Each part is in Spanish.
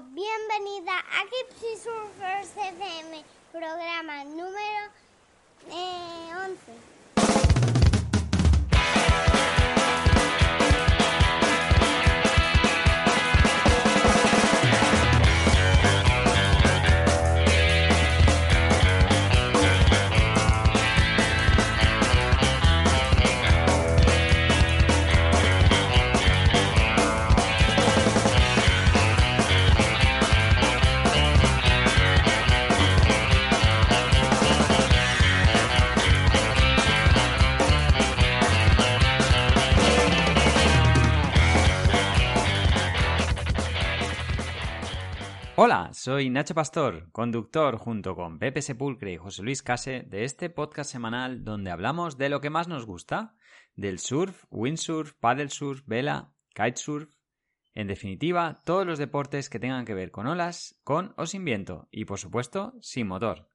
Bienvenida a Gypsy Surfers FM, programa número eh, 11. Hola, soy Nacho Pastor, conductor junto con Pepe Sepulcre y José Luis Case de este podcast semanal donde hablamos de lo que más nos gusta, del surf, windsurf, paddle surf, vela, kitesurf, en definitiva, todos los deportes que tengan que ver con olas, con o sin viento y por supuesto sin motor.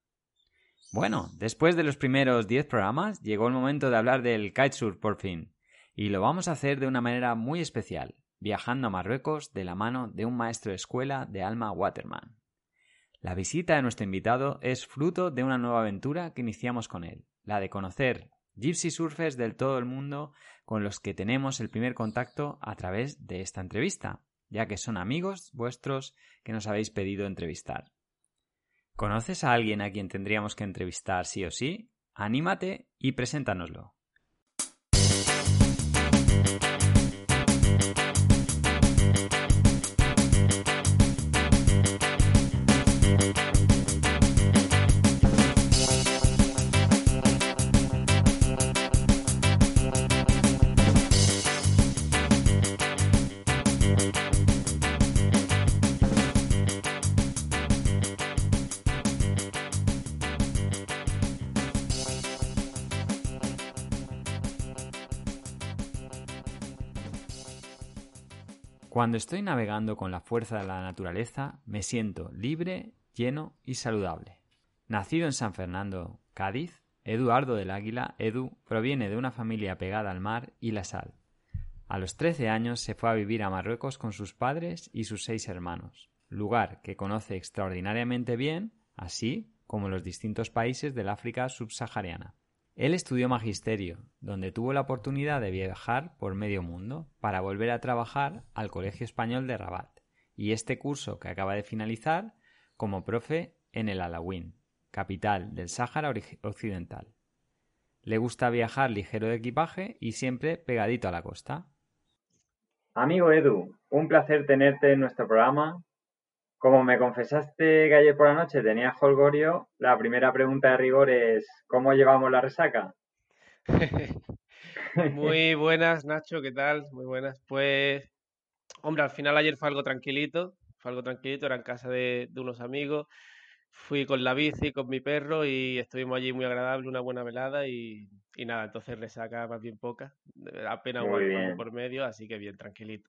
Bueno, después de los primeros 10 programas llegó el momento de hablar del kitesurf por fin, y lo vamos a hacer de una manera muy especial, viajando a Marruecos de la mano de un maestro de escuela de Alma Waterman. La visita de nuestro invitado es fruto de una nueva aventura que iniciamos con él, la de conocer gypsy surfers del todo el mundo con los que tenemos el primer contacto a través de esta entrevista, ya que son amigos vuestros que nos habéis pedido entrevistar. ¿Conoces a alguien a quien tendríamos que entrevistar sí o sí? Anímate y preséntanoslo. Cuando estoy navegando con la fuerza de la naturaleza, me siento libre, lleno y saludable. Nacido en San Fernando, Cádiz, Eduardo del Águila, Edu, proviene de una familia pegada al mar y la sal. A los trece años se fue a vivir a Marruecos con sus padres y sus seis hermanos, lugar que conoce extraordinariamente bien, así como los distintos países del África subsahariana. Él estudió magisterio, donde tuvo la oportunidad de viajar por medio mundo para volver a trabajar al Colegio Español de Rabat, y este curso que acaba de finalizar como profe en el Alawín, capital del Sáhara Occidental. Le gusta viajar ligero de equipaje y siempre pegadito a la costa. Amigo Edu, un placer tenerte en nuestro programa como me confesaste que ayer por la noche tenías holgorio, la primera pregunta de rigor es ¿cómo llevamos la resaca? Muy buenas, Nacho, ¿qué tal? Muy buenas. Pues, hombre, al final ayer fue algo tranquilito, fue algo tranquilito, era en casa de, unos amigos. Fui con la bici, con mi perro y estuvimos allí muy agradable, una buena velada y, nada, entonces resaca más bien poca, apenas un por medio, así que bien, tranquilito.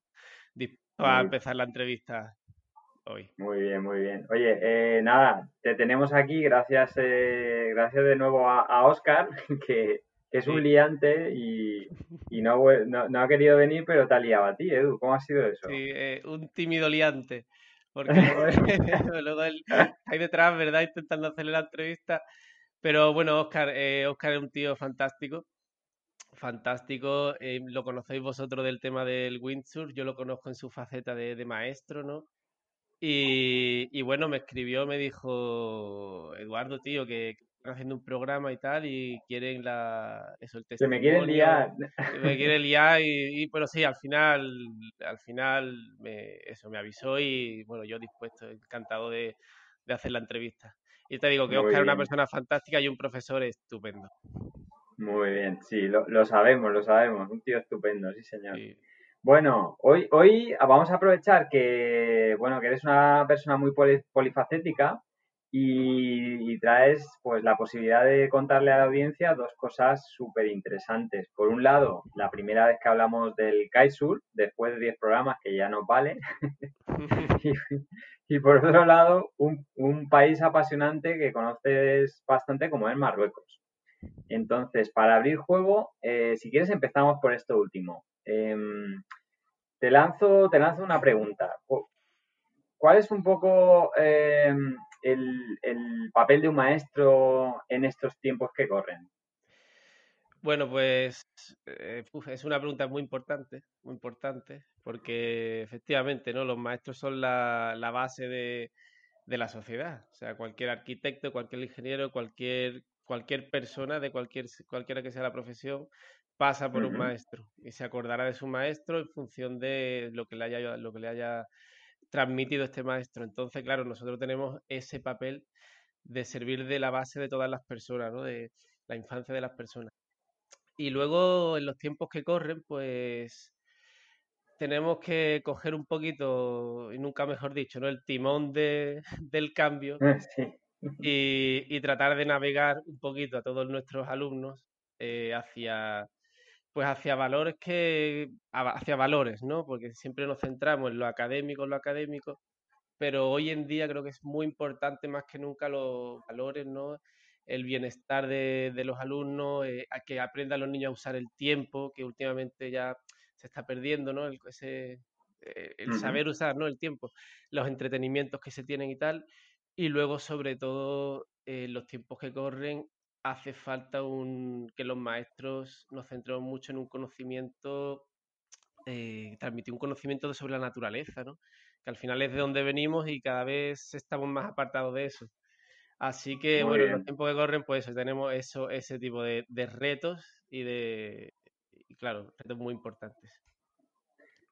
Dispuesto a empezar la entrevista muy bien, muy bien. Oye, eh, nada, te tenemos aquí, gracias, eh, gracias de nuevo a, Oscar, que, es un liante y, no, no, ha querido venir, pero te ha liado a ti, Edu. ¿Cómo ha sido eso? Sí, eh, un tímido liante. Porque luego él ahí detrás, ¿verdad? Intentando hacerle la entrevista. Pero bueno, Oscar, Oscar es un tío fantástico. Fantástico. lo conocéis vosotros del tema del windsurf. Yo lo conozco en su faceta de, de maestro, ¿no? Y, bueno, me escribió, me dijo, Eduardo, tío, que están haciendo un programa y tal y quieren la, eso, el testimonio. Se me quieren liar. Me quieren liar y, pero sí, al final, al final me, eso me avisó y bueno, yo dispuesto, encantado de, hacer la entrevista. Y te digo que Oscar es una persona fantástica y un profesor estupendo. Muy bien, sí, lo, lo sabemos, lo sabemos, un tío estupendo, sí señor. Bueno, hoy, hoy vamos a aprovechar que, bueno, que eres una persona muy polifacética y, traes pues la posibilidad de contarle a la audiencia dos cosas súper interesantes. Por un lado, la primera vez que hablamos del Kaisur, después de 10 programas que ya nos vale. y, por otro lado, un, un país apasionante que conoces bastante como es Marruecos. Entonces, para abrir juego, eh, si quieres empezamos por esto último. Em, te, lanzo, te lanzo una pregunta. ¿cuál es un poco eh, el, papel de un maestro en estos tiempos que corren? Bueno, pues eh, es una pregunta muy importante, muy importante, porque efectivamente, ¿no? Los maestros son la, base de, la sociedad. O sea, cualquier arquitecto, cualquier ingeniero, cualquier, cualquier persona de cualquier, cualquiera que sea la profesión, pasa por un maestro y se acordará de su maestro en función de lo que le haya, lo que le haya transmitido este maestro. Entonces, claro, nosotros tenemos ese papel de servir de la base de todas las personas, ¿no? de la infancia de las personas. Y luego, en los tiempos que corren, pues tenemos que coger un poquito, y nunca mejor dicho, ¿no? el timón de, del cambio y, tratar de navegar un poquito a todos nuestros alumnos eh, hacia pues hacia valores que hacia valores, ¿no? Porque siempre nos centramos en lo académico, en lo académico, pero hoy en día creo que es muy importante más que nunca los valores, ¿no? El bienestar de, los alumnos, eh, a que aprendan los niños a usar el tiempo, que últimamente ya se está perdiendo, ¿no? El, ese, eh, el saber usar, ¿no? El tiempo, los entretenimientos que se tienen y tal. Y luego, sobre todo, eh, los tiempos que corren, hace falta un, que los maestros nos centremos mucho en un conocimiento, eh, transmitir un conocimiento sobre la naturaleza, ¿no? que al final es de donde venimos y cada vez estamos más apartados de eso. Así que, bueno, en los tiempos que corren, pues tenemos eso, ese tipo de, de retos y de, y claro, retos muy importantes.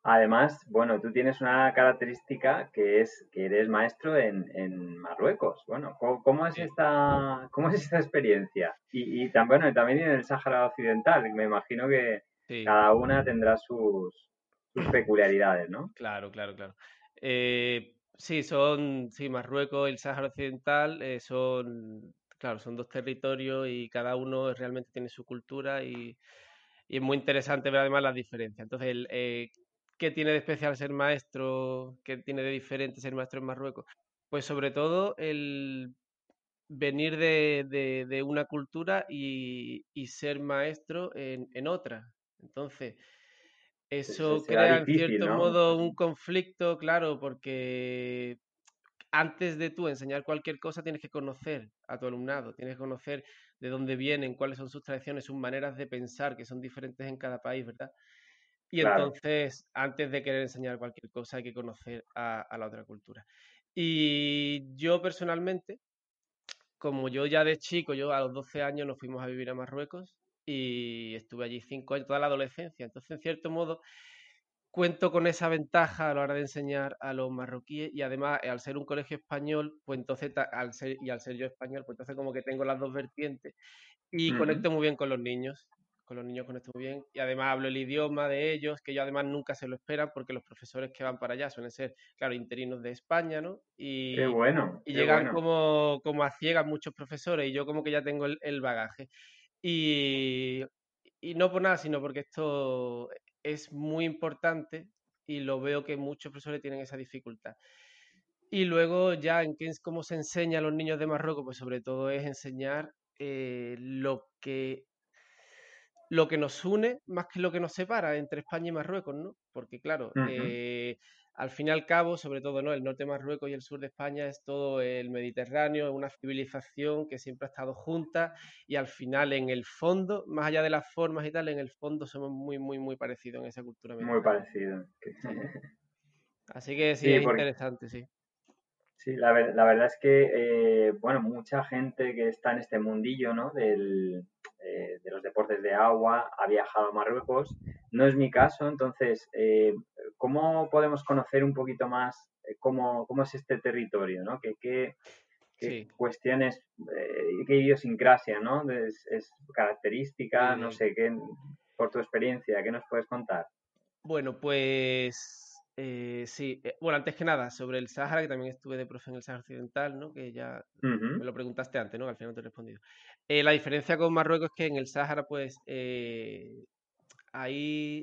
Además, bueno, tú tienes una característica que es que eres maestro en, Marruecos. Bueno, ¿cómo, es esta cómo es esta experiencia? Y, y también en el Sáhara Occidental. Me imagino que cada una tendrá sus, peculiaridades, ¿no? Claro, claro, claro. Eh, sí, son, sí, Marruecos y el Sáhara Occidental eh, son, claro, son dos territorios y cada uno realmente tiene su cultura y, es muy interesante ver además las diferencias. Entonces, el, eh, ¿Qué tiene de especial ser maestro? ¿Qué tiene de diferente ser maestro en Marruecos? Pues sobre todo el venir de, una cultura y, ser maestro en, otra. Entonces, eso crea en cierto modo un conflicto, claro, porque antes de tú enseñar cualquier cosa tienes que conocer a tu alumnado, tienes que conocer de dónde vienen, cuáles son sus tradiciones, sus maneras de pensar, que son diferentes en cada país, ¿verdad? Y entonces, antes de querer enseñar cualquier cosa, hay que conocer a, la otra cultura. Y yo personalmente, como yo ya de chico, yo a los 12 años nos fuimos a vivir a Marruecos y estuve allí cinco años, toda la adolescencia. Entonces, en cierto modo, cuento con esa ventaja a la hora de enseñar a los marroquíes y además al ser un colegio español, pues entonces al ser y al ser yo español, pues entonces como que tengo las dos vertientes y conecto muy bien con los niños con los niños conecto muy bien y además hablo el idioma de ellos, que ellos además nunca se lo esperan porque los profesores que van para allá suelen ser, claro, interinos de España, ¿no? Y, qué bueno. Y llegan Como, como a ciegas muchos profesores y yo como que ya tengo el, bagaje. Y, y no por nada, sino porque esto es muy importante y lo veo que muchos profesores tienen esa dificultad. Y luego ya en qué, cómo se enseña a los niños de Marruecos, pues sobre todo es enseñar eh, lo que lo que nos une más que lo que nos separa entre España y Marruecos, ¿no? Porque claro, eh, al fin y al cabo, sobre todo, ¿no? El norte de Marruecos y el sur de España es todo el Mediterráneo, una civilización que siempre ha estado junta y al final, en el fondo, más allá de las formas y tal, en el fondo somos muy, muy, muy parecidos en esa cultura. Muy parecidos. Así que sí, es interesante, sí. Sí, la, verdad es que, eh, bueno, mucha gente que está en este mundillo, ¿no? Del, eh, de los deportes de agua, ha viajado a Marruecos. No es mi caso, entonces, eh, ¿cómo podemos conocer un poquito más eh, cómo, cómo, es este territorio? ¿no? ¿Qué, qué, cuestiones, qué idiosincrasia, ¿no? Es, característica, no sé, qué, por tu experiencia, ¿qué nos puedes contar? Bueno, pues eh, sí, eh, bueno, antes que nada, sobre el Sahara, que también estuve de profe en el Sahara Occidental, ¿no? Que ya me lo preguntaste antes, ¿no? Al final no te he respondido. Eh, la diferencia con Marruecos es que en el Sahara, pues, ahí,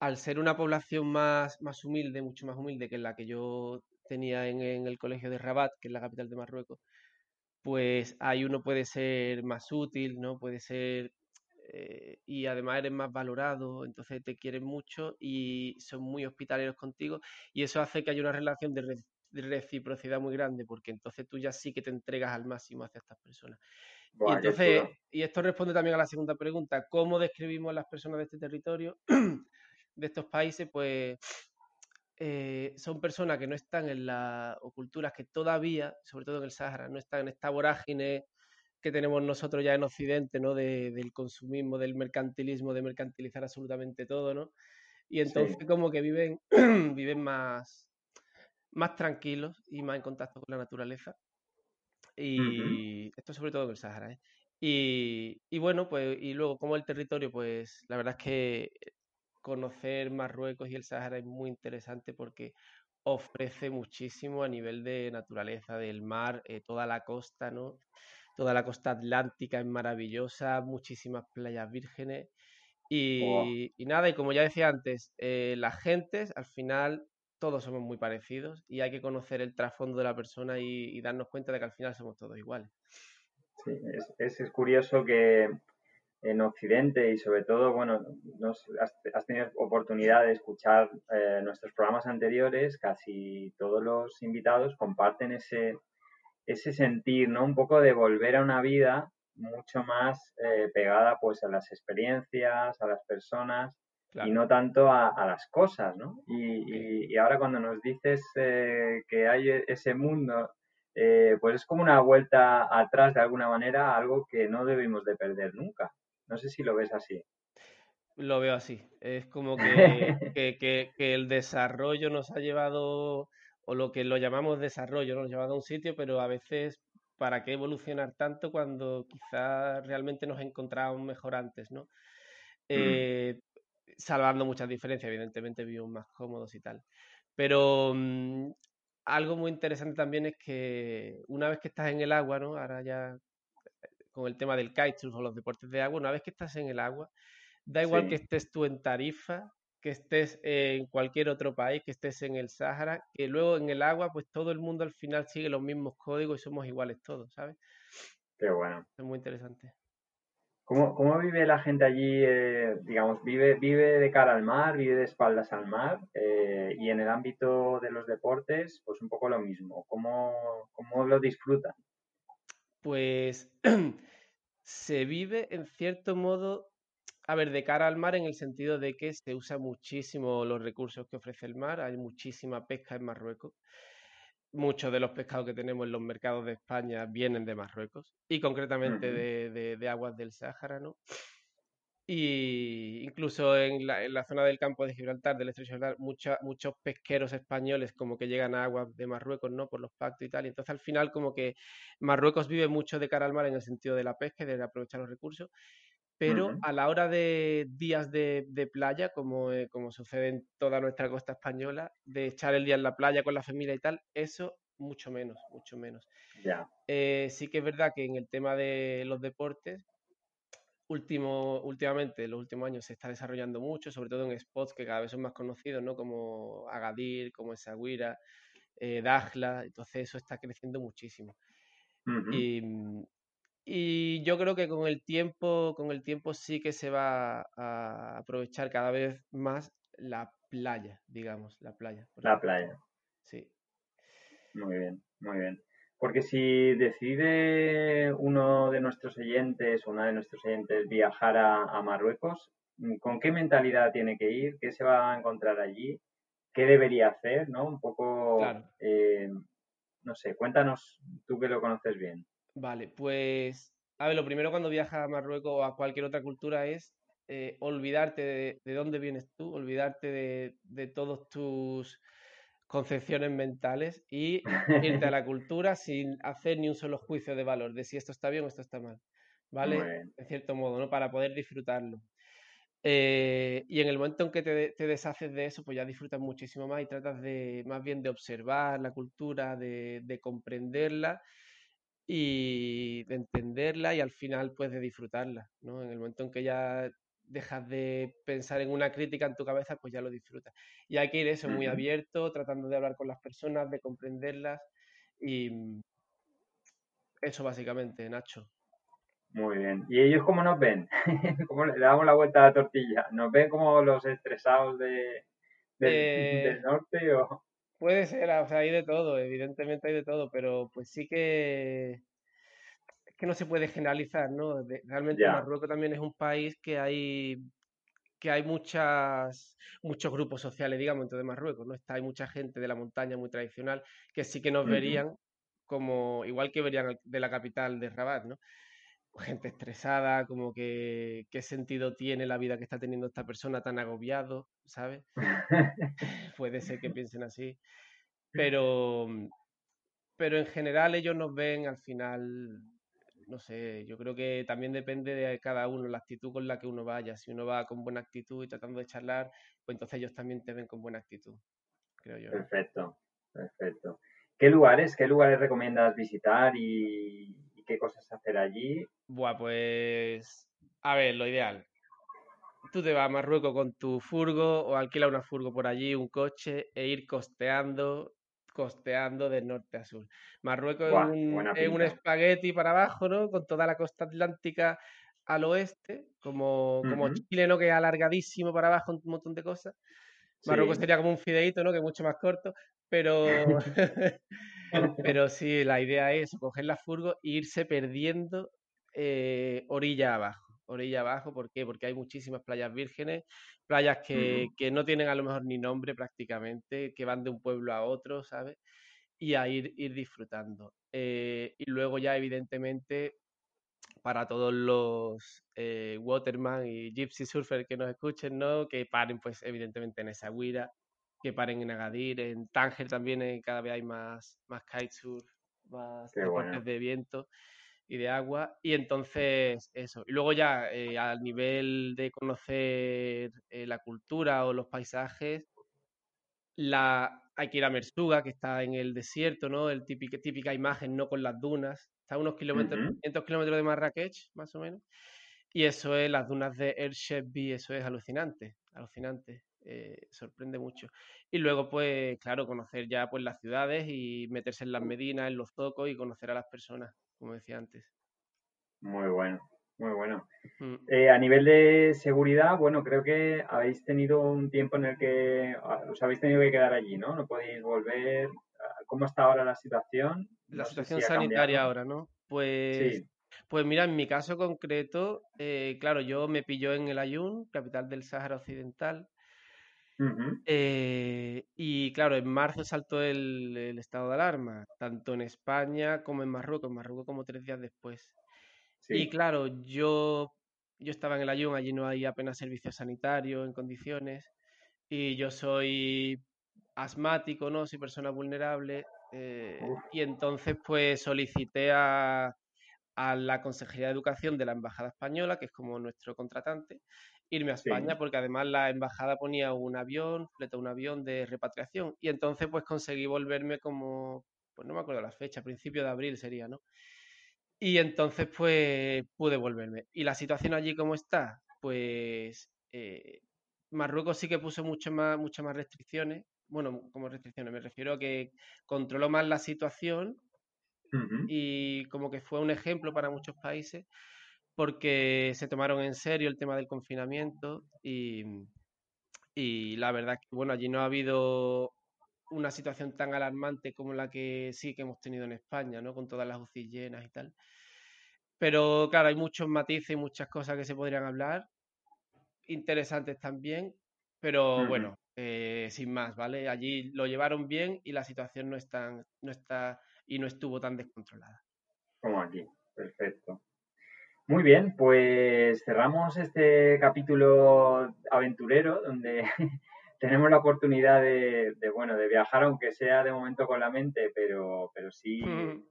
al ser una población más, más humilde, mucho más humilde que la que yo tenía en, en el colegio de Rabat, que es la capital de Marruecos, pues ahí uno puede ser más útil, ¿no? Puede ser eh, y además eres más valorado, entonces te quieren mucho y son muy hospitalarios contigo y eso hace que haya una relación de, reciprocidad muy grande porque entonces tú ya sí que te entregas al máximo hacia estas personas. y entonces, y esto responde también a la segunda pregunta, ¿cómo describimos a las personas de este territorio, de estos países? Pues eh, son personas que no están en la, o culturas que todavía, sobre todo en el Sahara, no están en esta vorágine que tenemos nosotros ya en Occidente, ¿no? del consumismo, del mercantilismo, de mercantilizar absolutamente todo, ¿no? Y entonces como que viven, viven más, más tranquilos y más en contacto con la naturaleza. Y esto sobre todo en el Sahara, ¿eh? Y, y, bueno, pues, y luego como el territorio, pues la verdad es que conocer Marruecos y el Sahara es muy interesante porque ofrece muchísimo a nivel de naturaleza, del mar, eh, toda la costa, ¿no? Toda la costa atlántica es maravillosa, muchísimas playas vírgenes. Y, nada, y como ya decía antes, eh, las gentes, al final, todos somos muy parecidos y hay que conocer el trasfondo de la persona y, darnos cuenta de que al final somos todos iguales. Sí, es, es curioso que en Occidente y sobre todo, bueno, has, tenido oportunidad de escuchar eh, nuestros programas anteriores, casi todos los invitados comparten ese, ese sentir, ¿no? Un poco de volver a una vida mucho más eh, pegada pues a las experiencias, a las personas y no tanto a, las cosas, ¿no? Y, ahora cuando nos dices eh, que hay e, ese mundo, pues es como una vuelta atrás de alguna manera, algo que no debemos de perder nunca. No sé si lo ves así. Lo veo así. Es como que, el desarrollo nos ha llevado, o lo que lo llamamos desarrollo, nos ha llevado a un sitio, pero a veces, ¿para qué evolucionar tanto cuando quizás realmente nos encontrábamos mejor antes, ¿no? Mm. Eh, salvando muchas diferencias, evidentemente vivimos más cómodos y tal. Pero mm, algo muy interesante también es que una vez que estás en el agua, ¿no? Ahora ya con el tema del kitesurf o los deportes de agua, una vez que estás en el agua, da igual que estés tú en Tarifa, que estés en cualquier otro país, que estés en el Sahara, que luego en el agua, pues todo el mundo al final sigue los mismos códigos y somos iguales todos, ¿sabes? Qué bueno. Es muy interesante. ¿Cómo, cómo vive la gente allí? Eh, digamos, vive, vive de cara al mar, vive de espaldas al mar eh, y en el ámbito de los deportes, pues un poco lo mismo. ¿Cómo, cómo lo disfrutan? Pues se vive en cierto modo, a ver, de cara al mar en el sentido de que se usa muchísimo los recursos que ofrece el mar, hay muchísima pesca en Marruecos. Muchos de los pescados que tenemos en los mercados de España vienen de Marruecos y concretamente de, de aguas del Sáhara, ¿no? Y incluso en la, en la, zona del campo de Gibraltar, del estrecho de Gibraltar, muchos pesqueros españoles como que llegan a aguas de Marruecos, ¿no? Por los pactos y tal. Y entonces al final como que Marruecos vive mucho de cara al mar en el sentido de la pesca y de aprovechar los recursos. Pero a la hora de días de, de playa, como, eh, como sucede en toda nuestra costa española, de echar el día en la playa con la familia y tal, eso mucho menos, mucho menos. Ya. Eh, sí que es verdad que en el tema de los deportes, último, últimamente, en los últimos años, se está desarrollando mucho, sobre todo en spots que cada vez son más conocidos, ¿no? Como Agadir, como Essaouira, eh, Dajla, entonces eso está creciendo muchísimo. Mm, y, yo creo que con el tiempo, con el tiempo sí que se va a aprovechar cada vez más la playa, digamos, la playa. La playa. Sí. Muy bien, muy bien. Porque si decide uno de nuestros oyentes o una de nuestros oyentes viajar a, Marruecos, ¿con qué mentalidad tiene que ir? ¿Qué se va a encontrar allí? ¿Qué debería hacer? ¿No? Un poco, eh, no sé, cuéntanos tú que lo conoces bien. Vale, pues, a ver, lo primero cuando viajas a Marruecos o a cualquier otra cultura es eh, olvidarte de, dónde vienes tú, olvidarte de todos tus concepciones mentales y irte a la cultura sin hacer ni un solo juicio de valor de si esto está bien o esto está mal, ¿vale? En cierto modo, ¿no? Para poder disfrutarlo. Eh, y en el momento en que te, deshaces de eso, pues ya disfrutas muchísimo más y tratas de más bien de observar la cultura, de, de comprenderla y de entenderla y al final pues de disfrutarla, ¿no? En el momento en que ya dejas de pensar en una crítica en tu cabeza, pues ya lo disfrutas. Y hay que ir eso muy abierto, tratando de hablar con las personas, de comprenderlas y mm, eso básicamente, Nacho. Muy bien. ¿Y ellos cómo nos ven? ¿Cómo le damos la vuelta a la tortilla? ¿Nos ven como los estresados de, del, Eh, norte o...? Puede ser, o sea, hay de todo, evidentemente hay de todo, pero pues sí que es que no se puede generalizar, ¿no? De- realmente. Marruecos también es un país que hay que hay muchas muchos grupos sociales, digamos, dentro de Marruecos, ¿no? Está, hay mucha gente de la montaña muy tradicional que sí que nos verían como igual que verían de la capital de Rabat, ¿no? Gente estresada, como que qué sentido tiene la vida que está teniendo esta persona tan agobiado, ¿sabes? Puede ser que piensen así, pero, pero en general ellos nos ven al final, no sé, yo creo que también depende de cada uno, la actitud con la que uno vaya. Si uno va con buena actitud y tratando de charlar, pues entonces ellos también te ven con buena actitud, creo yo. Perfecto, perfecto. ¿Qué lugares, qué lugares recomiendas visitar y qué cosas hacer allí? Buah, pues, a ver, lo ideal. Tú te vas a Marruecos con tu furgo o alquila una furgo por allí, un coche, e ir costeando, costeando de norte a sur. Marruecos es Buah, un, es espagueti para abajo, ¿no? Con toda la costa atlántica al oeste, como, como Ujú. Chile, ¿no? Que es alargadísimo para abajo, un montón de cosas. Marruecos Sí. sería como un fideíto, ¿no? Que es mucho más corto, pero, pero sí, la idea es coger la furgo e irse perdiendo eh, orilla abajo. Orilla abajo, ¿por qué? Porque hay muchísimas playas vírgenes, playas que, que no tienen a lo mejor ni nombre prácticamente, que van de un pueblo a otro, ¿sabes? Y a ir, ir disfrutando. Eh, y luego ya, evidentemente, para todos los eh, waterman y gypsy surfers que nos escuchen, ¿no? Que paren, pues, evidentemente en Essaouira, que paren en Agadir, en Tánger también eh, cada vez hay más, más kitesurf, más Qué deportes bueno. de viento y de agua. Y entonces, eso. Y luego ya, eh, al nivel de conocer eh, la cultura o los paisajes, la, hay que ir a Mersuga, que está en el desierto, ¿no? El típica, típica imagen, ¿no? Con las dunas. Está a unos kilómetros, Ujú. 500 kilómetros de Marrakech, más o menos. Y eso es las dunas de El Chebbi, eso es alucinante, alucinante. Eh, sorprende mucho. Y luego, pues, claro, conocer ya pues las ciudades y meterse en las medinas, en los zocos y conocer a las personas, como decía antes. Muy bueno, muy bueno. Mm. Eh, a nivel de seguridad, bueno, creo que habéis tenido un tiempo en el que ah, os habéis tenido que quedar allí, ¿no? No podéis volver. Ah, ¿Cómo está ahora la situación? La No situación si sanitaria ahora, ¿no? Pues, Sí. pues mira, en mi caso concreto, eh, claro, yo me pilló en el Ayun, capital del Sáhara Occidental, Eh, y claro, en marzo saltó el, el estado de alarma, tanto en España como en Marruecos, en Marruecos como tres días después. Y claro, yo, yo estaba en el Ayun, allí no hay apenas servicios sanitarios en condiciones, y yo soy asmático, ¿no? Soy persona vulnerable, eh, y entonces pues solicité a, a la Consejería de Educación de la Embajada Española, que es como nuestro contratante, irme a sí. España, porque además la embajada ponía un avión, un avión de repatriación, y entonces pues conseguí volverme como, pues no me acuerdo la fecha, principio de abril sería, ¿no? Y entonces pues pude volverme. ¿Y la situación allí cómo está? Pues eh, Marruecos sí que puso mucho más, muchas más restricciones. Bueno, como restricciones, me refiero a que controló más la situación y como que fue un ejemplo para muchos países porque se tomaron en serio el tema del confinamiento y, y la verdad es que bueno, allí no ha habido una situación tan alarmante como la que sí que hemos tenido en España, ¿no? Con todas las UCI llenas y tal. Pero claro, hay muchos matices y muchas cosas que se podrían hablar, interesantes también, pero bueno, eh, sin más, ¿vale? Allí lo llevaron bien y la situación no, es tan- no está y no estuvo tan descontrolada. Como aquí. Perfecto. Muy bien, pues cerramos este capítulo aventurero donde tenemos la oportunidad de, de, bueno, de viajar, aunque sea de momento con la mente, pero, pero sí,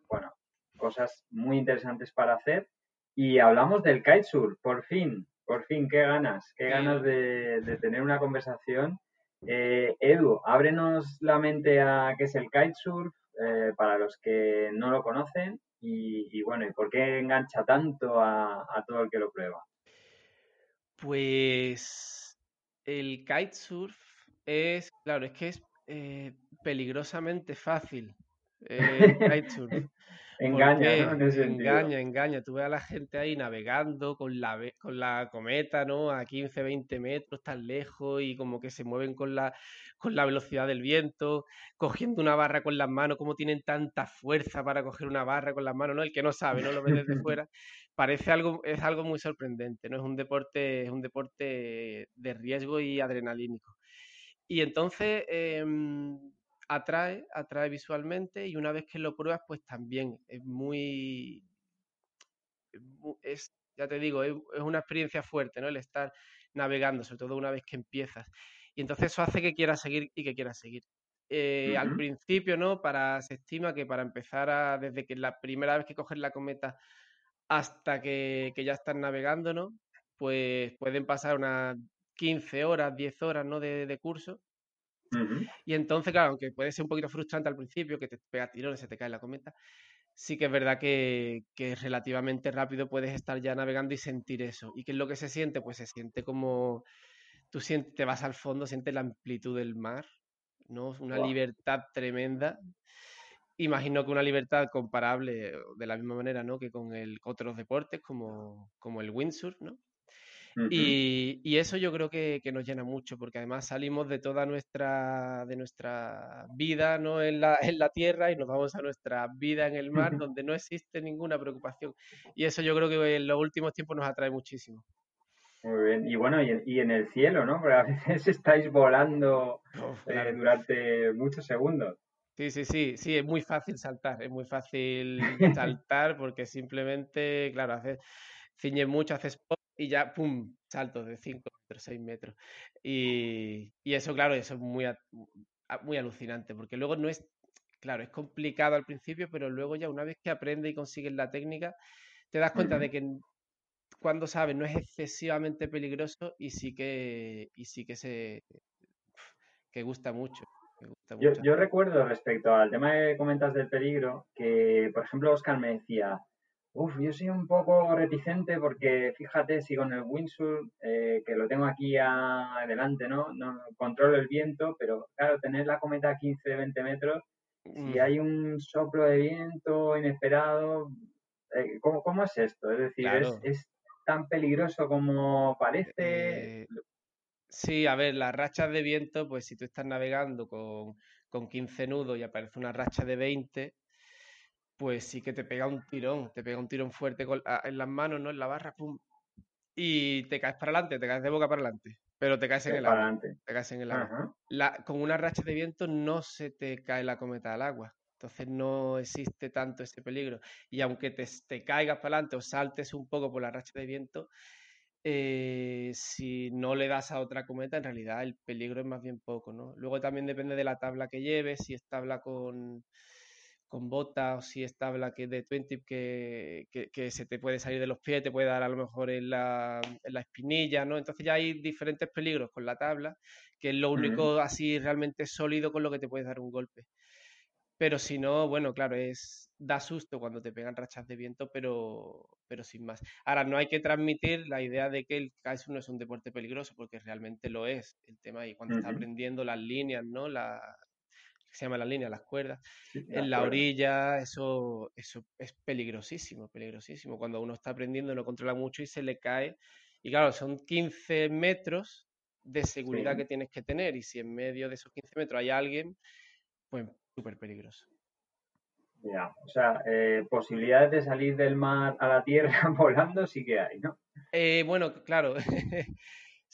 bueno, cosas muy interesantes para hacer. Y hablamos del kitesurf, por fin, por fin, qué ganas, qué ganas de tener una conversación. Eh, Edu, ábrenos la mente a qué es el kitesurf, eh, para los que no lo conocen y, y bueno, ¿y por qué engancha tanto a, a todo el que lo prueba? Pues el kitesurf es, claro, es que es eh, peligrosamente fácil eh, el kitesurf. Engaña, ¿no? engaña, engaña. Tú ves a la gente ahí navegando con la, con la cometa, ¿no? A 15, 20 metros, tan lejos y como que se mueven con la, con la velocidad del viento, cogiendo una barra con las manos, como tienen tanta fuerza para coger una barra con las manos, ¿no? El que no sabe, ¿no? Lo ve desde fuera. Parece algo, es algo muy sorprendente, ¿no? Es un deporte, es un deporte de riesgo y adrenalínico. Y entonces, em, atrae, atrae visualmente y una vez que lo pruebas, pues también es muy, es, ya te digo, es, una experiencia fuerte, ¿no? El estar navegando, sobre todo una vez que empiezas. Y entonces eso hace que quieras seguir y que quieras seguir. Eh, al principio, ¿no? Para, se estima que para empezar a, desde que la primera vez que coges la cometa hasta que, ya estás navegando, ¿no? Pues pueden pasar unas 15 horas, 10 horas, ¿no? de curso. Y entonces, claro, aunque puede ser un poquito frustrante al principio, que te pega tirones, se te cae la cometa, sí que es verdad que, que, relativamente rápido puedes estar ya navegando y sentir eso. ¿Y qué es lo que se siente? Pues se siente como tú sientes, te vas al fondo, sientes la amplitud del mar, ¿no? Una libertad tremenda. Imagino que una libertad comparable de la misma manera, ¿no? Que con el otros deportes como, como el windsurf, ¿no? Y, eso yo creo que, nos llena mucho, porque además salimos de toda nuestra, de nuestra vida ¿no? en, la, en la tierra y nos vamos a nuestra vida en el mar, donde no existe ninguna preocupación. Y eso yo creo que en los últimos tiempos nos atrae muchísimo. Muy bien. Y bueno, y, en el cielo, ¿no? Porque a veces estáis volando eh, durante muchos segundos. Sí, sí, sí, sí, es muy fácil saltar, es muy fácil saltar porque simplemente, claro, haces, ciñes mucho, haces y ya, ¡pum!, saltos de 5 metros, 6 metros. Y, eso, claro, eso es muy, muy alucinante, porque luego no es, claro, es complicado al principio, pero luego ya una vez que aprendes y consigues la técnica, te das cuenta de que cuando sabes no es excesivamente peligroso y sí que, y sí que se que gusta mucho. Yo, yo, recuerdo respecto al tema que comentas del peligro, que por ejemplo Oscar me decía, Uf, yo soy un poco reticente porque fíjate si con el windsurf, eh, que lo tengo aquí adelante, ¿no? ¿no? Controlo el viento, pero claro, tener la cometa a 15, 20 metros, si mm. hay un soplo de viento inesperado, eh, ¿cómo, es esto? Es decir, ¿es, tan peligroso como parece? Eh, sí, a ver, las rachas de viento, pues si tú estás navegando con, con 15 nudos y aparece una racha de 20, pues sí que te pega un tirón, te pega un tirón fuerte en las manos, ¿no? En la barra, pum. Y te caes para adelante, te caes de boca para adelante, pero te caes en el agua. Te caes en el agua. con una racha de viento no se te cae la cometa al agua. Entonces no existe tanto ese peligro. Y aunque te, te caigas para adelante o saltes un poco por la racha de viento, eh, si no le das a otra cometa, en realidad el peligro es más bien poco, ¿no? Luego también depende de la tabla que lleves, si es tabla con, con bota o si es tabla que de twin tip que, que, se te puede salir de los pies, te puede dar a lo mejor en la, en la espinilla, ¿no? Entonces ya hay diferentes peligros con la tabla, que es lo único así realmente sólido con lo que te puedes dar un golpe. Pero si no, bueno, claro, es da susto cuando te pegan rachas de viento, pero, pero sin más. Ahora, no hay que transmitir la idea de que el kitesurf no es un deporte peligroso, porque realmente lo es. El tema y cuando está aprendiendo las líneas, ¿no? La, se llama la línea, las cuerdas, en la orilla, eso, eso es peligrosísimo, peligrosísimo. Cuando uno está aprendiendo no controla mucho y se le cae. Y claro, son 15 metros de seguridad que tienes que tener y si en medio de esos 15 metros hay alguien, pues súper peligroso. Ya, o sea, eh, posibilidades de salir del mar a la tierra volando sí que hay, ¿no? Eh, bueno, claro,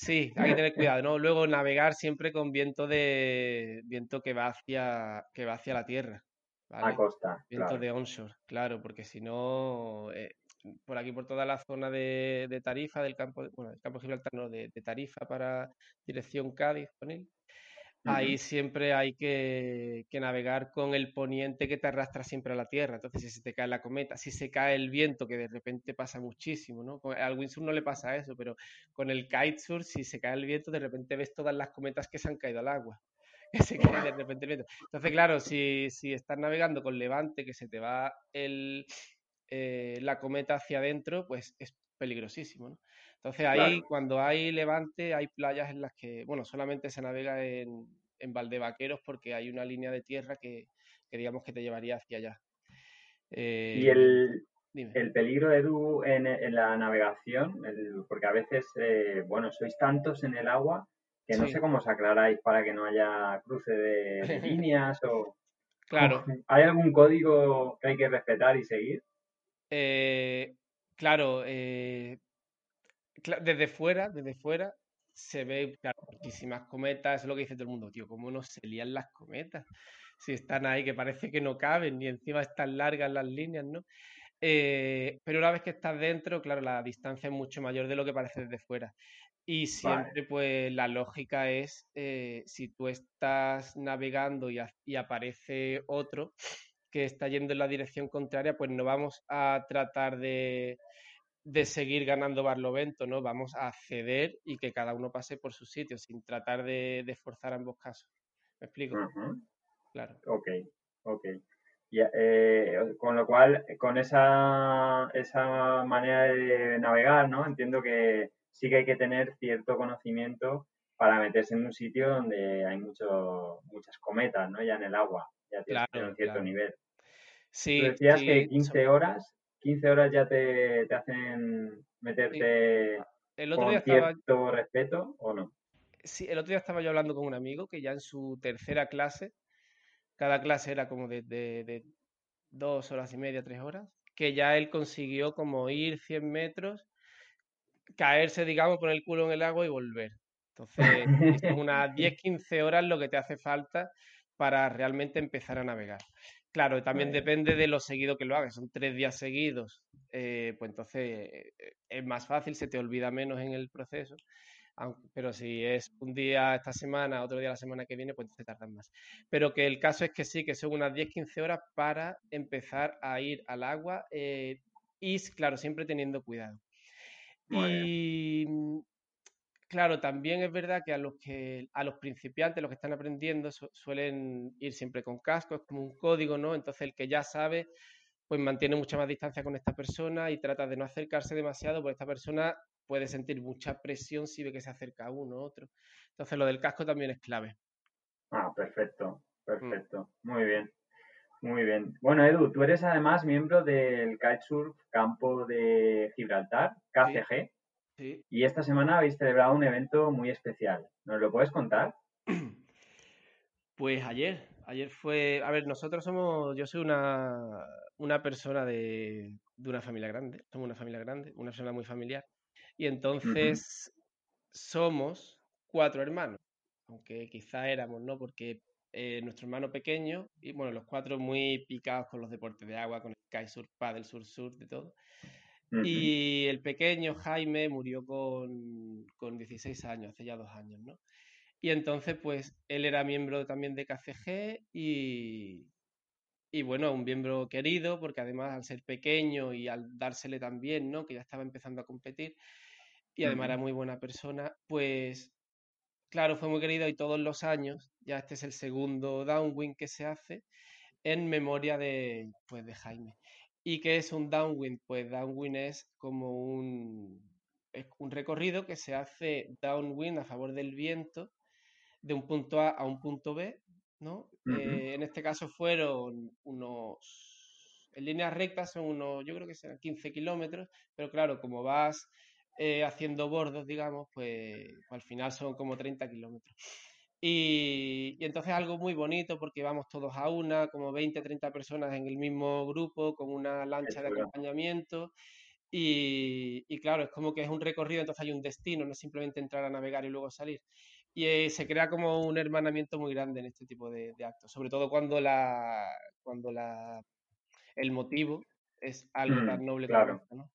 Sí, hay que tener cuidado, ¿no? Luego navegar siempre con viento de viento que va hacia que va hacia la tierra. A costa. Viento de onshore, claro, porque si no, eh, por aquí por toda la zona de, Tarifa, del campo, bueno, del campo Gibraltar, no, de, de Tarifa para dirección Cádiz, con él, ahí siempre hay que, navegar con el poniente que te arrastra siempre a la tierra. Entonces, si se te cae la cometa, si se cae el viento, que de repente pasa muchísimo, ¿no? Al windsurf no le pasa eso, pero con el kitesurf, si se cae el viento, de repente ves todas las cometas que se han caído al agua. Que se cae de repente el viento. Entonces, claro, si, estás navegando con levante, que se te va el, eh, la cometa hacia adentro, pues es peligrosísimo, ¿no? Entonces ahí, cuando hay levante, hay playas en las que, bueno, solamente se navega en, en Valdevaqueros porque hay una línea de tierra que, digamos que te llevaría hacia allá. y el, el peligro, Edu, en, en la navegación, porque a veces, eh, bueno, sois tantos en el agua que no sé cómo os aclaráis para que no haya cruce de, líneas o... Claro. ¿Hay algún código que hay que respetar y seguir? Eh, claro, eh, desde fuera, desde fuera se ve muchísimas cometas, es lo que dice todo el mundo, tío, ¿cómo no se lían las cometas? Si están ahí que parece que no caben y encima están largas las líneas, ¿no? Eh, pero una vez que estás dentro, claro, la distancia es mucho mayor de lo que parece desde fuera. Y siempre, pues, la lógica es, eh, si tú estás navegando y, aparece otro que está yendo en la dirección contraria, pues no vamos a tratar de, seguir ganando Barlovento, ¿no? Vamos a ceder y que cada uno pase por su sitio, sin tratar de, de forzar ambos casos. ¿Me explico? Claro. Ok, ok. Eh, con lo cual, con esa, esa manera de navegar, ¿no? Entiendo que sí que hay que tener cierto conocimiento para meterse en un sitio donde hay mucho, muchas cometas, ¿no? Ya en el agua, ya tienes un cierto nivel. Sí, Tú decías que 15 horas, 15 horas ya te, hacen meterte el otro con cierto respeto o no. Sí, el otro día estaba yo hablando con un amigo que ya en su tercera clase cada clase era como de, dos horas y media, tres horas, que ya él consiguió como ir 100 metros, caerse, digamos, poner el culo en el agua y volver. Entonces, unas 10, 15 horas lo que te hace falta para realmente empezar a navegar. Claro, también depende de lo seguido que lo hagas. Son tres días seguidos, eh, pues entonces eh, es más fácil, se te olvida menos en el proceso pero si es un día esta semana, otro día la semana que viene, pues te tardan más. Pero que el caso es que sí, que son unas 10-15 horas para empezar a ir al agua eh, y, claro, siempre teniendo cuidado. y mm, claro, también es verdad que a los que a los principiantes, los que están aprendiendo, suelen ir siempre con casco, es como un código, ¿no? Entonces el que ya sabe, pues mantiene mucha más distancia con esta persona y trata de no acercarse demasiado, porque esta persona puede sentir mucha presión si ve que se acerca uno u otro. Entonces lo del casco también es clave. Ah, perfecto, mm. perfecto. Muy bien. Muy bien. Bueno, Edu, tú eres además miembro del Kitesurf Campo de Gibraltar, KCG. Sí. Y esta semana habéis celebrado un evento muy especial. ¿Nos lo puedes contar? Pues ayer, ayer fue, a ver, nosotros somos, yo soy una, una persona de, de, una familia grande, somos una familia grande, una persona muy familiar. Y entonces somos cuatro hermanos, aunque quizá éramos, ¿no? Porque eh, nuestro hermano pequeño, y bueno, los cuatro muy picados con los deportes de agua, con el kitesurf, paddle, sur, sur, de todo. Y el pequeño Jaime murió con, con 16 años, hace ya dos años, ¿no? Y entonces, pues, él era miembro también de KCG y, y bueno, un miembro querido, porque además al ser pequeño y al dársele también, ¿no? Que ya estaba empezando a competir y además era muy buena persona, pues claro, fue muy querido y todos los años, ya este es el segundo downwind que se hace en memoria de, pues, de Jaime. ¿Y qué es un downwind? Pues downwind es como un, un recorrido que se hace downwind a favor del viento de un punto A a un punto B ¿no? Eh, en este caso fueron unos, en líneas rectas son unos, yo creo que serán 15 kilómetros, pero claro, como vas eh, haciendo bordos, digamos, pues, al final son como 30 kilómetros. Y, y, entonces algo muy bonito porque vamos todos a una, como 20, 30 personas en el mismo grupo, con una lancha de acompañamiento. Y, y, claro, es como que es un recorrido, entonces hay un destino, no es simplemente entrar a navegar y luego salir y eh, se crea como un hermanamiento muy grande en este tipo de, actos, sobre todo cuando la cuando la el motivo es algo tan mm, noble claro. como ¿no?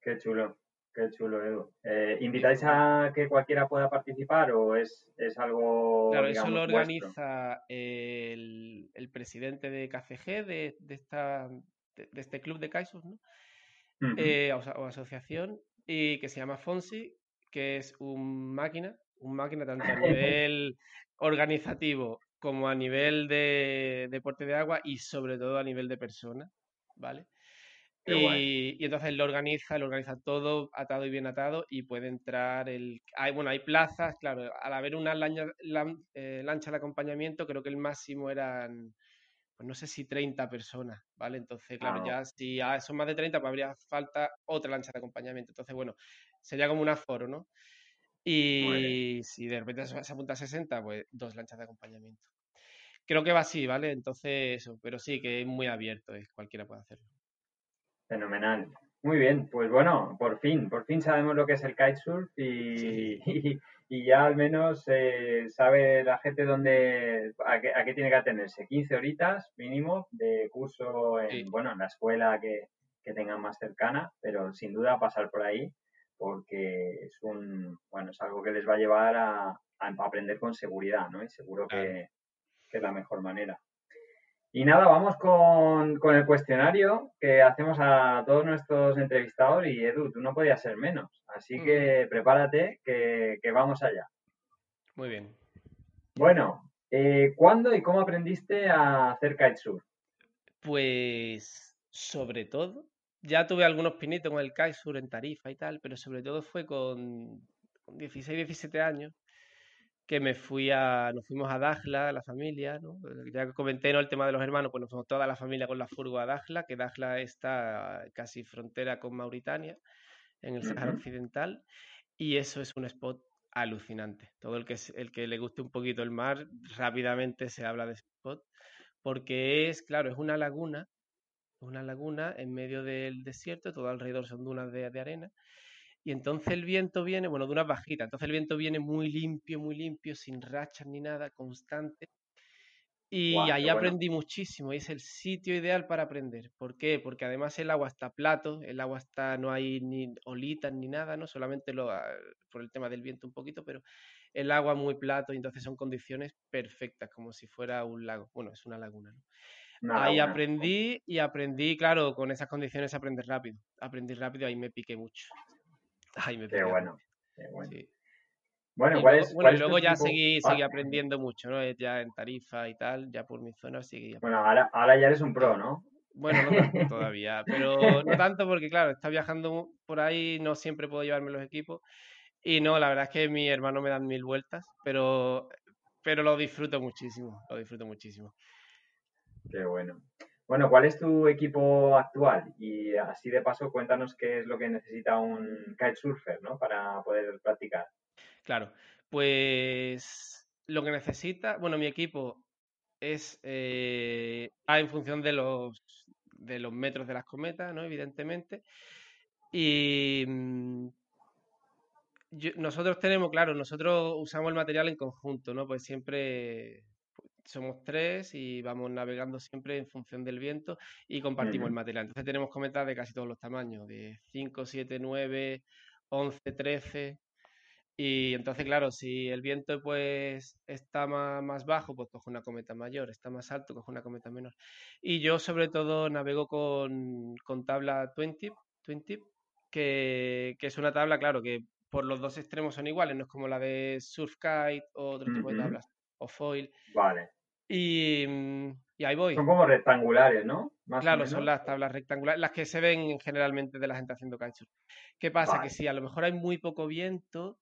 Qué chulo, qué chulo, Edu. Eh, ¿Invitáis a que cualquiera pueda participar o es, es algo Claro, eso lo organiza el, el, presidente de KCG de, de esta, de, este club de Kaisos, ¿no? Eh, o, o asociación, y que se llama Fonsi, que es un máquina un máquina tanto a nivel organizativo como a nivel de deporte de agua y sobre todo a nivel de persona, ¿vale? Y, entonces lo organiza, lo organiza todo atado y bien atado y puede entrar el... Hay, bueno, hay plazas, claro, al haber una lancha, eh, lancha de acompañamiento creo que el máximo eran pues no sé si 30 personas, ¿vale? Entonces, claro, ya si son más de 30, pues habría falta otra lancha de acompañamiento. Entonces, bueno, sería como un aforo, ¿no? Y si de repente se apunta a 60, pues dos lanchas de acompañamiento. Creo que va así, ¿vale? Entonces, eso, pero sí, que es muy abierto, es, cualquiera puede hacerlo. Fenomenal. Muy bien, pues bueno, por fin, por fin sabemos lo que es el kitesurf y, y, ya al menos eh, sabe la gente dónde, a qué, tiene que atenerse. 15 horitas mínimo de curso en, bueno, en la escuela que, que tengan más cercana, pero sin duda pasar por ahí porque es un, bueno, es algo que les va a llevar a, aprender con seguridad, ¿no? Y seguro que, es la mejor manera. Y nada, vamos con, el cuestionario que hacemos a todos nuestros entrevistados y Edu, tú no podías ser menos. Así que prepárate que, vamos allá. Muy bien. Bueno, eh, ¿cuándo y cómo aprendiste a hacer kitesurf? Pues sobre todo ya tuve algunos pinitos con el Kaisur en Tarifa y tal, pero sobre todo fue con, 16, 17 años que me fui a, nos fuimos a Dajla, la familia, ¿no? Ya comenté ¿no? el tema de los hermanos, pues nos fuimos toda la familia con la furgo a Dajla, que Dajla está casi frontera con Mauritania, en el Sahara Occidental, y eso es un spot alucinante. Todo el que, el que le guste un poquito el mar, rápidamente se habla de ese spot, porque es, claro, es una laguna una laguna en medio del desierto, todo alrededor son dunas de, arena. Y entonces el viento viene, bueno, dunas bajitas, entonces el viento viene muy limpio, muy limpio, sin rachas ni nada, constante. Y ahí aprendí muchísimo y es el sitio ideal para aprender. ¿Por qué? Porque además el agua está plato, el agua está, no hay ni olitas ni nada, ¿no? Solamente lo, ah, por el tema del viento un poquito, pero el agua muy plato y entonces son condiciones perfectas, como si fuera un lago. Bueno, es una laguna, ¿no? ahí aprendí y aprendí, claro, con esas condiciones aprender rápido. Aprendí rápido, ahí me piqué mucho. Ahí me. Qué bueno, qué bueno. Bueno, ¿cuál es, bueno, y luego ya seguí, seguí aprendiendo mucho, ¿no? Ya en Tarifa y tal, ya por mi zona seguí. Bueno, ahora, ahora ya eres un pro, ¿no? Bueno, no tanto todavía, pero no tanto porque, claro, está viajando por ahí, no siempre puedo llevarme los equipos. Y no, la verdad es que mi hermano me dan mil vueltas, pero, pero lo disfruto muchísimo, lo disfruto muchísimo. Qué bueno. Bueno, ¿cuál es tu equipo actual? Y así de paso, cuéntanos qué es lo que necesita un kitesurfer, ¿no? Para poder practicar. Claro, pues lo que necesita, bueno, mi equipo es eh, en función de los de los metros de las cometas, ¿no? Evidentemente. Y mm, nosotros tenemos, claro, nosotros usamos el material en conjunto, ¿no? Pues siempre somos tres y vamos navegando siempre en función del viento y compartimos el material. Entonces tenemos cometas de casi todos los tamaños, de 5, 7, 9, 11, 13. Y entonces, claro, si el viento pues está más, bajo, pues cojo una cometa mayor, está más alto, cojo una cometa menor. Y yo sobre todo navego con, tabla Twin Tip, que, que, es una tabla, claro, que por los dos extremos son iguales, no es como la de Surf Kite o otro tipo de tablas, o foil. Vale. Mm, y, ahí voy. Son como rectangulares, ¿no? claro, son las tablas rectangulares, las que se ven generalmente de la gente haciendo kitesurf. ¿Qué pasa? Que si a lo mejor hay muy poco viento,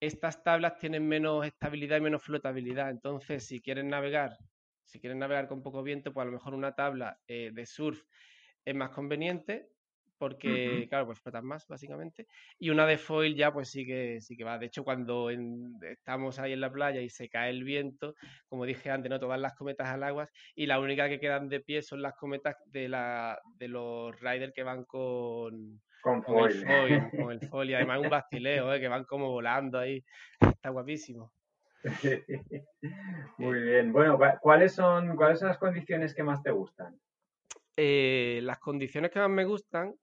estas tablas tienen menos estabilidad y menos flotabilidad. Entonces, si quieren navegar, si quieren navegar con poco viento, pues a lo mejor una tabla eh, de surf es más conveniente porque, claro, pues flotan más, básicamente. Y una de foil ya, pues sí que, sí que va. De hecho, cuando estamos ahí en la playa y se cae el viento, como dije antes, ¿no? Todas las cometas al agua y la única que quedan de pie son las cometas de, la, de los riders que van con, con, foil. el foil. Con el foil. Y además un bastileo, ¿eh? que van como volando ahí. Está guapísimo. Muy bien. Bueno, ¿cuáles son, ¿cuáles son las condiciones que más te gustan? Eh, las condiciones que más me gustan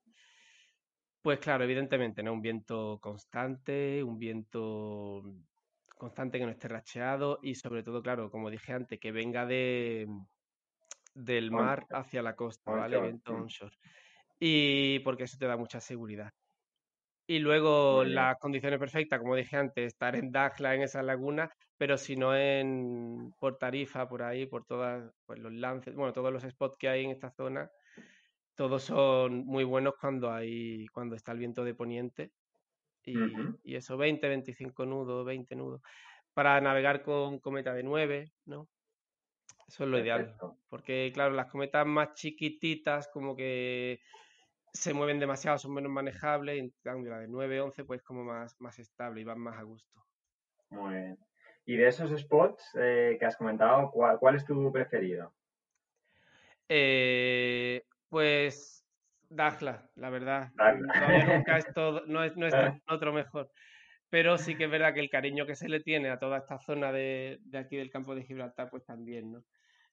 pues claro, evidentemente, ¿no? Un viento constante, un viento constante que no esté racheado y sobre todo, claro, como dije antes, que venga de del mar hacia la costa, ¿vale? Viento onshore. Y porque eso te da mucha seguridad. Y luego las condiciones perfectas, como dije antes, estar en Dajla, en esa laguna, pero si no en por Tarifa, por ahí, por todos pues los lances, bueno, todos los spots que hay en esta zona, todos son muy buenos cuando hay cuando está el viento de poniente y, eso 20, 25 nudos, 20 nudos para navegar con cometa de 9, ¿no? Eso es lo ideal. Porque, claro, las cometas más chiquititas, como que se mueven demasiado, son menos manejables, en cambio la de 9, 11, pues como más, más estable y van más a gusto. Muy bien. Y de esos spots eh, que has comentado, ¿cuál, es tu preferido? Eh, pues Dajla, la verdad. nunca es no es, no es otro mejor. Pero sí que es verdad que el cariño que se le tiene a toda esta zona de, de aquí del campo de Gibraltar, pues también, ¿no?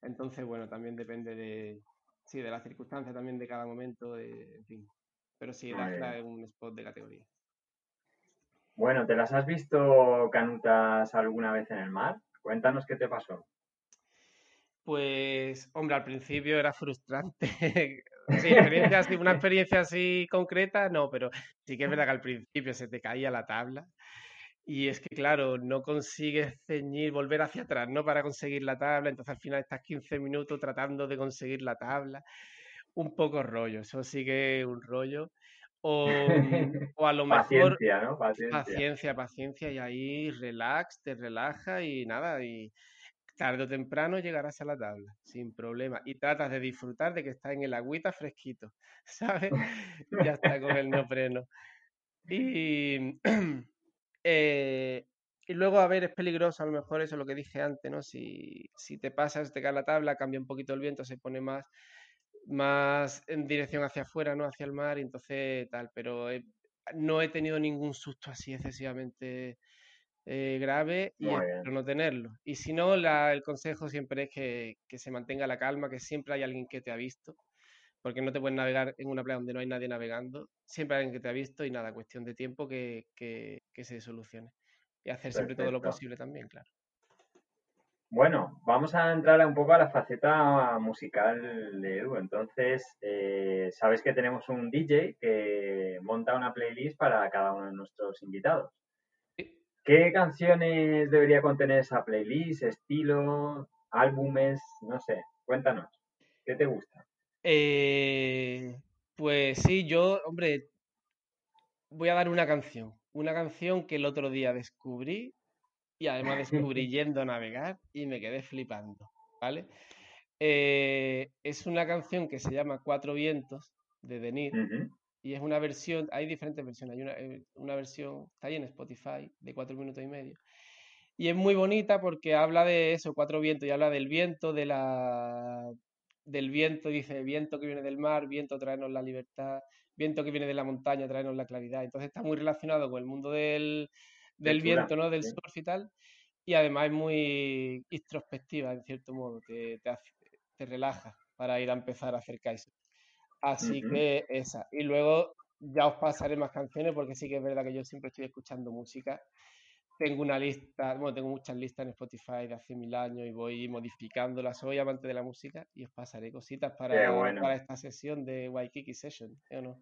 Entonces, bueno, también depende de, sí, de las circunstancias también de cada momento, en fin. Pero sí, Dajla es un spot de categoría. Bueno, ¿te las has visto canutas alguna vez en el mar? Cuéntanos qué te pasó. Pues, hombre, al principio era frustrante. Sí, experiencia así, una experiencia así concreta, no, pero sí que es verdad que al principio se te caía la tabla. Y es que, claro, no consigues ceñir, volver hacia atrás, ¿no? Para conseguir la tabla. Entonces al final estás 15 minutos tratando de conseguir la tabla. Un poco rollo, eso sí que es un rollo. O, o, a lo mejor. Paciencia, ¿no? Paciencia. paciencia, paciencia, y ahí relax, te relaja y nada, y tarde o temprano llegarás a la tabla, sin problema. Y tratas de disfrutar de que está en el agüita fresquito, ¿sabes? ya está con el neopreno. Y, eh, y luego, a ver, es peligroso, a lo mejor eso es lo que dije antes, ¿no? Si, si te pasas, te cae la tabla, cambia un poquito el viento, se pone más más en dirección hacia afuera, ¿no? Hacia el mar, y entonces tal, pero no he tenido ningún susto así excesivamente eh, grave y espero no tenerlo. Y si no, la, el consejo siempre es que, que, se mantenga la calma, que siempre hay alguien que te ha visto, porque no te puedes navegar en una playa donde no hay nadie navegando, siempre hay alguien que te ha visto y nada, cuestión de tiempo que, que, que se solucione. Y hacer siempre todo lo posible también, claro. Bueno, vamos a entrar un poco a la faceta musical de Edu. Entonces, eh, sabes que tenemos un DJ que monta una playlist para cada uno de nuestros invitados. ¿Qué canciones debería contener esa playlist? ¿Estilo? ¿Álbumes? No sé, cuéntanos. ¿Qué te gusta? Eh, pues sí, yo, hombre, voy a dar una canción. Una canción que el otro día descubrí y además descubrí yendo a navegar y me quedé flipando, ¿vale? Eh, es una canción que se llama Cuatro Vientos de Denir y es una versión, hay diferentes versiones, hay una, eh, una, versión, está ahí en Spotify, de cuatro minutos y medio. Y es muy bonita porque habla de eso, cuatro vientos, y habla del viento, de la, del viento, dice viento que viene del mar, viento traernos la libertad, viento que viene de la montaña, traernos la claridad. Entonces está muy relacionado con el mundo del, del viento, ¿no? Del surf y tal. Y además es muy introspectiva, en cierto modo, te, te, te relaja para ir a empezar a hacer kaiser. Así que esa. Y luego ya os pasaré más canciones porque sí que es verdad que yo siempre estoy escuchando música. Tengo una lista, bueno, tengo muchas listas en Spotify de hace mil años y voy modificándolas. Soy amante de la música y os pasaré cositas para, para esta sesión de Waikiki Session, ¿o no?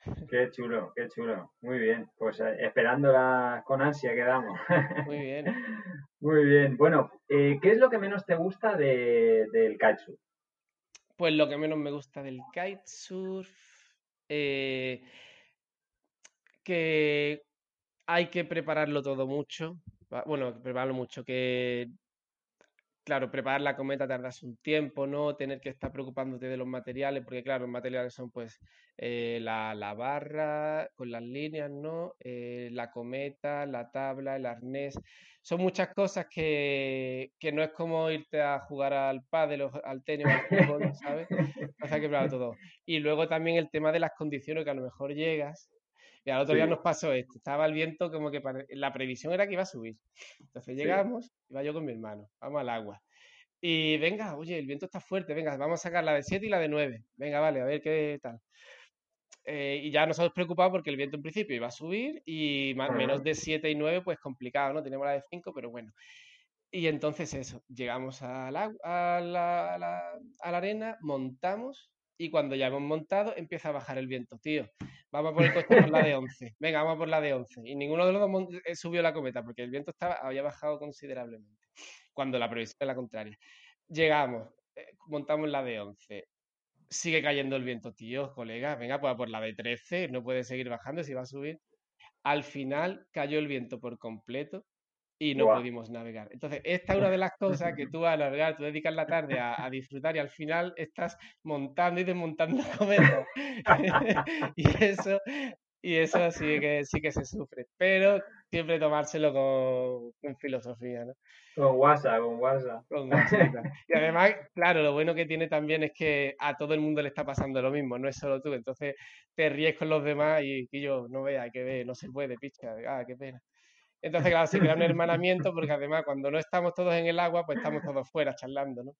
Qué chulo, qué chulo. Muy bien. Pues eh, esperándola con ansia quedamos. Muy bien. Muy bien. Bueno, eh, ¿qué es lo que menos te gusta de, del kitesurf? Pues lo que menos me gusta del kitesurf, eh, que hay que prepararlo todo mucho. Bueno, prepararlo mucho, que claro, preparar la cometa tardas un tiempo, ¿no? Tener que estar preocupándote de los materiales, porque claro, los materiales son pues eh, la, barra con las líneas, ¿no? Eh, la cometa, la tabla, el arnés. Son muchas cosas que, no es como irte a jugar al pádel al tenis o al fútbol, ¿sabes? hay que preparar todo. Y luego también el tema de las condiciones, que a lo mejor llegas y al otro día nos pasó esto. Estaba el viento como que la previsión era que iba a subir. Entonces llegamos, iba yo con mi hermano, vamos al agua. Y venga, oye, el viento está fuerte, venga, vamos a sacar la de 7 y la de 9. Venga, vale, a ver qué tal. Eh, y ya nos hemos preocupado porque el viento en principio iba a subir y más, menos de 7 y 9, pues complicado, ¿no? Tenemos la de 5, pero bueno. Y entonces eso, llegamos a la, a la, a la, a la arena, montamos y cuando ya hemos montado empieza a bajar el viento, tío. Vamos a por el coche por la de 11. Venga, vamos a por la de 11. Y ninguno de los dos eh, subió la cometa porque el viento estaba, había bajado considerablemente. Cuando la previsión es la contraria. Llegamos, eh, montamos la de 11. Sigue cayendo el viento, tío, colega. Venga, pues a por la de 13. No puede seguir bajando si va a subir. Al final cayó el viento por completo y no pudimos navegar. Entonces, esta es una de las cosas que tú a navegar, tú dedicas la tarde a, disfrutar y al final estás montando y desmontando cometas. y eso, y eso sí que, sí que se sufre. Pero siempre tomárselo con, filosofía, ¿no? Con WhatsApp, con WhatsApp. Y además, claro, lo bueno que tiene también es que a todo el mundo le está pasando lo mismo, no es solo tú. Entonces te ríes con los demás y, que yo no vea, que ve, no se puede, picha. Ah, qué pena. Entonces, claro, se crea un hermanamiento porque además cuando no estamos todos en el agua, pues estamos todos fuera charlando, ¿no?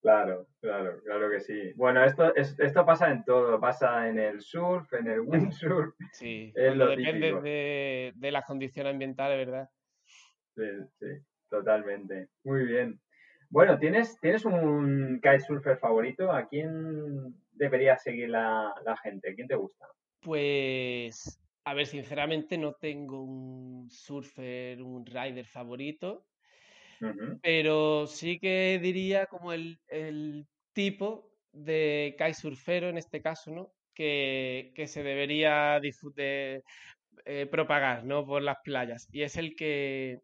Claro, claro, claro que sí. Bueno, esto, esto pasa en todo, pasa en el surf, en el windsurf. Sí, depende de, de, las condiciones ambientales, ¿verdad? Sí, sí, totalmente. Muy bien. Bueno, ¿tienes, ¿tienes un kitesurfer favorito? ¿A quién debería seguir la, la gente? ¿Quién te gusta? Pues a ver, sinceramente no tengo un surfer, un rider favorito, pero sí que diría como el, tipo de kitesurfero en este caso, ¿no? Que, se debería eh, propagar, ¿no? Por las playas. Y es el que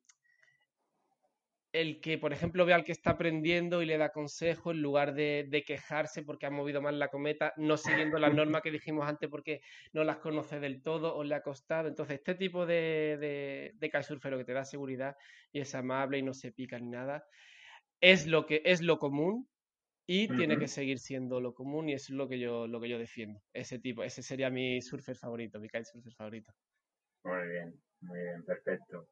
el que, por ejemplo, ve al que está aprendiendo y le da consejo en lugar de, quejarse porque ha movido mal la cometa, no siguiendo las normas que dijimos antes porque no las conoce del todo o le ha costado. Entonces, este tipo de, de, de que te da seguridad y es amable y no se pica ni nada, es lo que es lo común y tiene que seguir siendo lo común y eso es lo que yo lo que yo defiendo. Ese tipo, ese sería mi surfer favorito, mi kitesurfer favorito. Muy bien, muy bien, perfecto.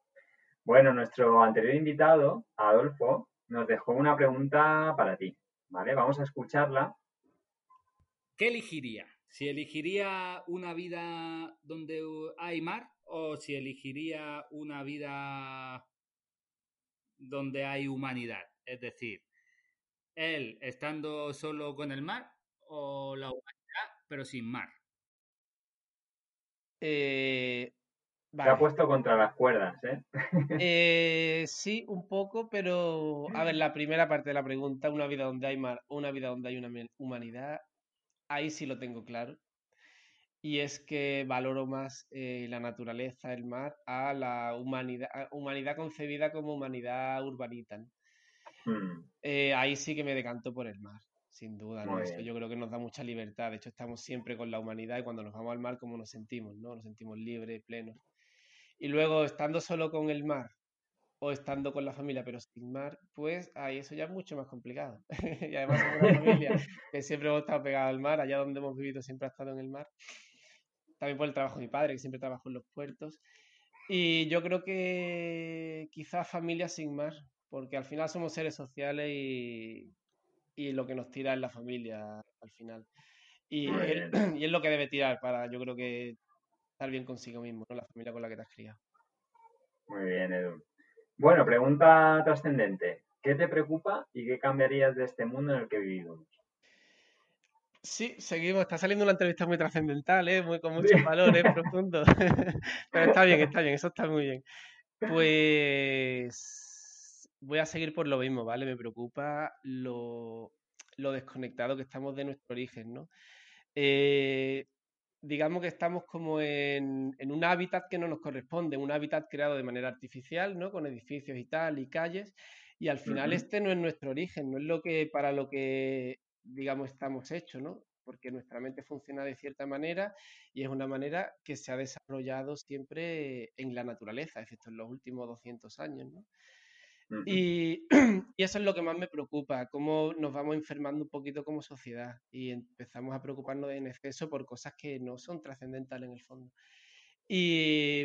Bueno, nuestro anterior invitado, Adolfo, nos dejó una pregunta para ti, ¿vale? Vamos a escucharla. ¿Qué elegiría? ¿Si elegiría una vida donde hay mar o si elegiría una vida donde hay humanidad? Es decir, él estando solo con el mar o la humanidad pero sin mar. Eh, se ha puesto contra las cuerdas, ¿eh? ¿eh? Sí, un poco, pero a ver, la primera parte de la pregunta, una vida donde hay mar, una vida donde hay una humanidad, ahí sí lo tengo claro. Y es que valoro más eh, la naturaleza, el mar, a la humanidad, humanidad concebida como humanidad urbanita. Hmm. Eh, ahí sí que me decanto por el mar, sin duda. yo creo que nos da mucha libertad. De hecho, estamos siempre con la humanidad y cuando nos vamos al mar, ¿cómo nos sentimos? ¿no? Nos sentimos libres, plenos. Y luego, estando solo con el mar o estando con la familia pero sin mar, pues ahí eso ya es mucho más complicado. y además somos una familia que siempre hemos estado pegados al mar, allá donde hemos vivido siempre ha estado en el mar. También por el trabajo de mi padre, que siempre trabajó en los puertos. Y yo creo que quizás familia sin mar, porque al final somos seres sociales y, y lo que nos tira es la familia al final. Y, y es lo que debe tirar para, yo creo que estar bien consigo mismo, ¿no? La familia con la que te has criado. Muy bien, Edu. Bueno, pregunta trascendente. ¿Qué te preocupa y qué cambiarías de este mundo en el que vivimos? Sí, seguimos. Está saliendo una entrevista muy trascendental, ¿eh? muy, con muchos valores profundos. Pero está bien, está bien, eso está muy bien. Pues voy a seguir por lo mismo, ¿vale? Me preocupa lo, lo desconectado que estamos de nuestro origen, ¿no? Eh, digamos que estamos como en, un hábitat que no nos corresponde, un hábitat creado de manera artificial, ¿no? Con edificios y tal, y calles, y al final este no es nuestro origen, no es lo que, para lo que, digamos, estamos hechos, ¿no? Porque nuestra mente funciona de cierta manera y es una manera que se ha desarrollado siempre en la naturaleza, excepto en los últimos 200 años, ¿no? y, eso es lo que más me preocupa, cómo nos vamos enfermando un poquito como sociedad y empezamos a preocuparnos en exceso por cosas que no son trascendentales en el fondo. Y,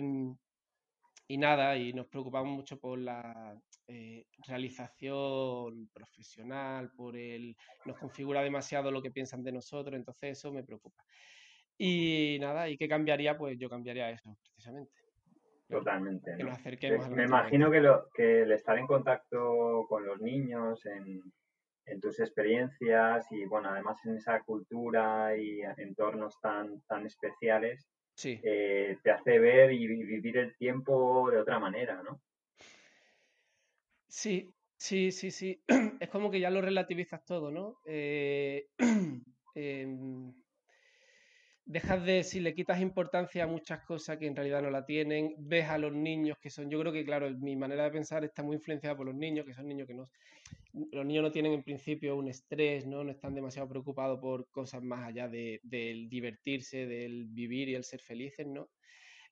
y nada, y nos preocupamos mucho por la eh, realización profesional, por el... nos configura demasiado lo que piensan de nosotros, entonces eso me preocupa. Y nada, ¿y qué cambiaría? Pues yo cambiaría eso, precisamente. Totalmente. Me imagino que, lo, que el estar en contacto con los niños, en, tus experiencias y, bueno, además en esa cultura y entornos tan, tan especiales, eh, te hace ver y vivir el tiempo de otra manera, ¿no? Sí, sí, sí, sí. Es como que ya lo relativizas todo, ¿no? Eh, em, dejas de, si le quitas importancia a muchas cosas que en realidad no la tienen, ves a los niños que son, yo creo que claro, mi manera de pensar está muy influenciada por los niños, que son niños que no, los niños no tienen en principio un estrés, ¿no? No están demasiado preocupados por cosas más allá de, del divertirse, del vivir y el ser felices, ¿no?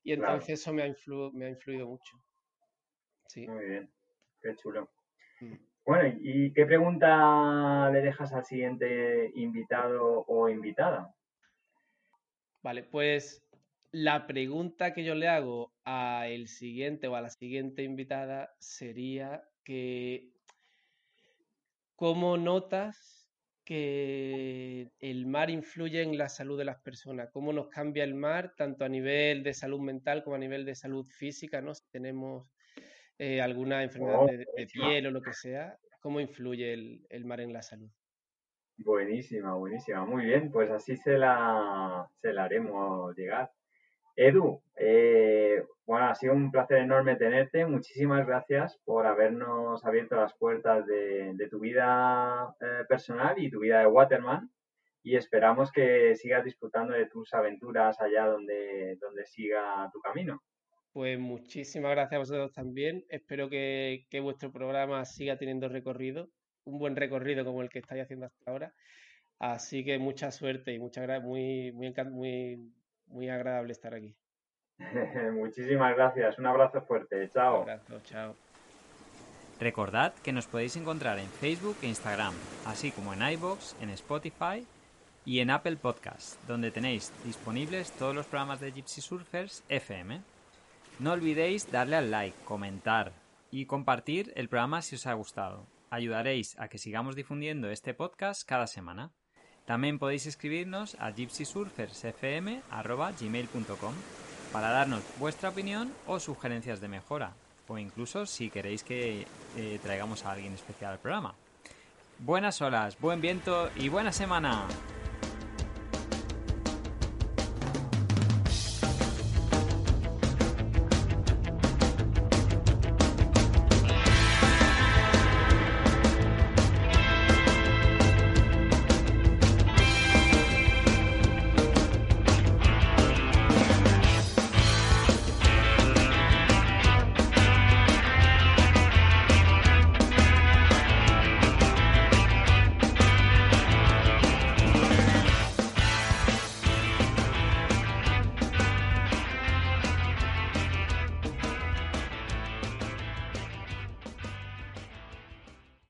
Y entonces eso me ha, me ha influido mucho. Sí. Muy bien, qué chulo. Mm. Bueno, ¿y qué pregunta le dejas al siguiente invitado o invitada? Vale, pues la pregunta que yo le hago a el siguiente o a la siguiente invitada sería que ¿cómo notas que el mar influye en la salud de las personas? ¿Cómo nos cambia el mar tanto a nivel de salud mental como a nivel de salud física? ¿no? Si tenemos eh, alguna enfermedad de, piel o lo que sea, ¿cómo influye el mar en la salud? Buenísima, buenísima. Muy bien, pues así se la, se la haremos llegar. Edu, eh, bueno, ha sido un placer enorme tenerte. Muchísimas gracias por habernos abierto las puertas de, tu vida eh, personal y tu vida de Waterman. Y esperamos que sigas disfrutando de tus aventuras allá donde, donde siga tu camino. Pues muchísimas gracias a vosotros también. Espero que, que vuestro programa siga teniendo recorrido un buen recorrido como el que estáis haciendo hasta ahora. Así que mucha suerte y mucha muy, muy, muy, muy agradable estar aquí. Muchísimas gracias. Un abrazo fuerte. Chao. Un abrazo, chao. Recordad que nos podéis encontrar en Facebook e Instagram, así como en iBox, en Spotify y en Apple Podcast, donde tenéis disponibles todos los programas de Gypsy Surfers FM. No olvidéis darle al like, comentar y compartir el programa si os ha gustado ayudaréis a que sigamos difundiendo este podcast cada semana. También podéis escribirnos a gypsysurfersfm.gmail.com para darnos vuestra opinión o sugerencias de mejora, o incluso si queréis que eh, traigamos a alguien especial al programa. Buenas olas, buen viento y buena semana.